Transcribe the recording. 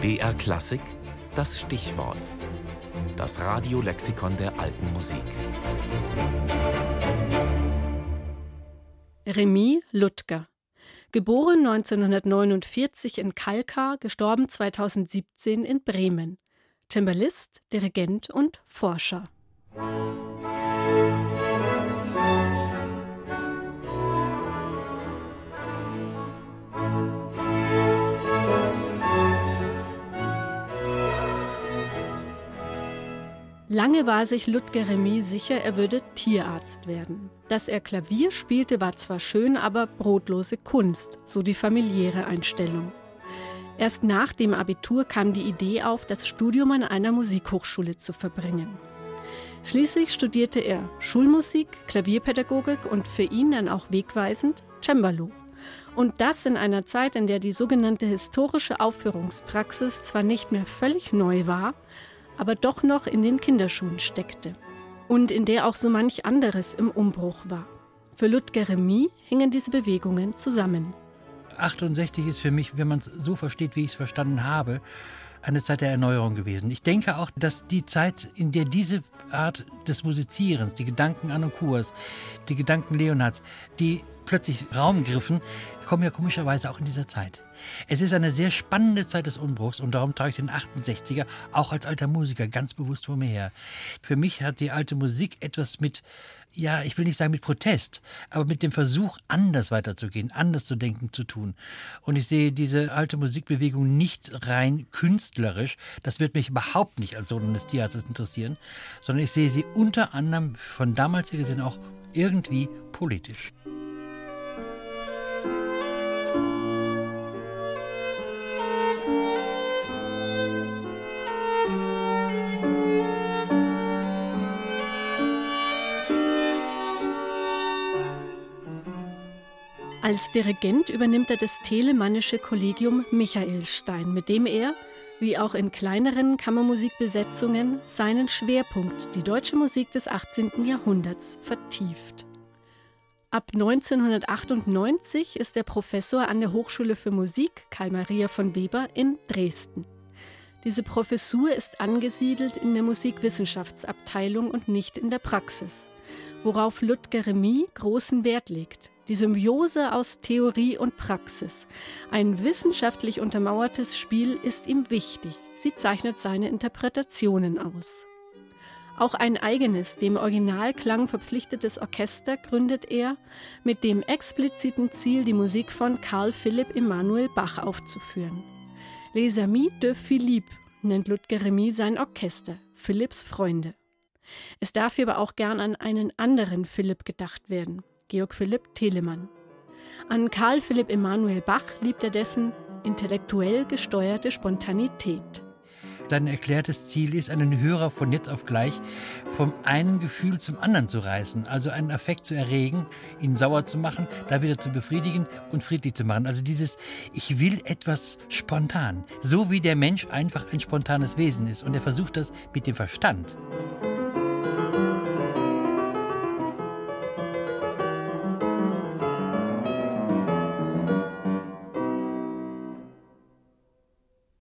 BR Klassik, das Stichwort. Das Radiolexikon der alten Musik. Remy Ludger. Geboren 1949 in Kalkar, gestorben 2017 in Bremen. Cembalist, Dirigent und Forscher. Lange war sich Ludger Remy sicher, er würde Tierarzt werden. Dass er Klavier spielte, war zwar schön, aber brotlose Kunst, so die familiäre Einstellung. Erst nach dem Abitur kam die Idee auf, das Studium an einer Musikhochschule zu verbringen. Schließlich studierte er Schulmusik, Klavierpädagogik und für ihn dann auch wegweisend Cembalo. Und das in einer Zeit, in der die sogenannte historische Aufführungspraxis zwar nicht mehr völlig neu war, aber doch noch in den Kinderschuhen steckte und in der auch so manch anderes im Umbruch war. Für Ludger Remy hingen diese Bewegungen zusammen. 68 ist für mich, wenn man es so versteht, wie ich es verstanden habe, eine Zeit der Erneuerung gewesen. Ich denke auch, dass die Zeit, in der diese Art des Musizierens, die Gedanken an und Kurs, die Gedanken Leonards, die plötzlich Raum griffen, kommen ja komischerweise auch in dieser Zeit. Es ist eine sehr spannende Zeit des Umbruchs und darum trage ich den 68er auch als alter Musiker ganz bewusst vor mir her. Für mich hat die alte Musik etwas mit, ja, ich will nicht sagen mit Protest, aber mit dem Versuch, anders weiterzugehen, anders zu denken, zu tun. Und ich sehe diese alte Musikbewegung nicht rein künstlerisch, das wird mich überhaupt nicht als Sohn des Tierarztes interessieren, sondern ich sehe sie unter anderem von damals her gesehen auch irgendwie politisch. Als Dirigent übernimmt er das telemannische Kollegium Michaelstein, mit dem er, wie auch in kleineren Kammermusikbesetzungen, seinen Schwerpunkt, die deutsche Musik des 18. Jahrhunderts, vertieft. Ab 1998 ist er Professor an der Hochschule für Musik Karl Maria von Weber in Dresden. Diese Professur ist angesiedelt in der Musikwissenschaftsabteilung und nicht in der Praxis, worauf Ludger Remy großen Wert legt die Symbiose aus Theorie und Praxis. Ein wissenschaftlich untermauertes Spiel ist ihm wichtig. Sie zeichnet seine Interpretationen aus. Auch ein eigenes, dem Originalklang verpflichtetes Orchester gründet er, mit dem expliziten Ziel, die Musik von Karl Philipp Emanuel Bach aufzuführen. Les Amis de Philippe nennt Ludger Remy sein Orchester, Philipps Freunde. Es darf aber auch gern an einen anderen Philipp gedacht werden, Georg Philipp Telemann. An Karl Philipp Emanuel Bach liebt er dessen intellektuell gesteuerte Spontanität. Sein erklärtes Ziel ist, einen Hörer von jetzt auf gleich vom einen Gefühl zum anderen zu reißen, also einen Affekt zu erregen, ihn sauer zu machen, da wieder zu befriedigen und friedlich zu machen. Also dieses Ich will etwas spontan, so wie der Mensch einfach ein spontanes Wesen ist und er versucht das mit dem Verstand.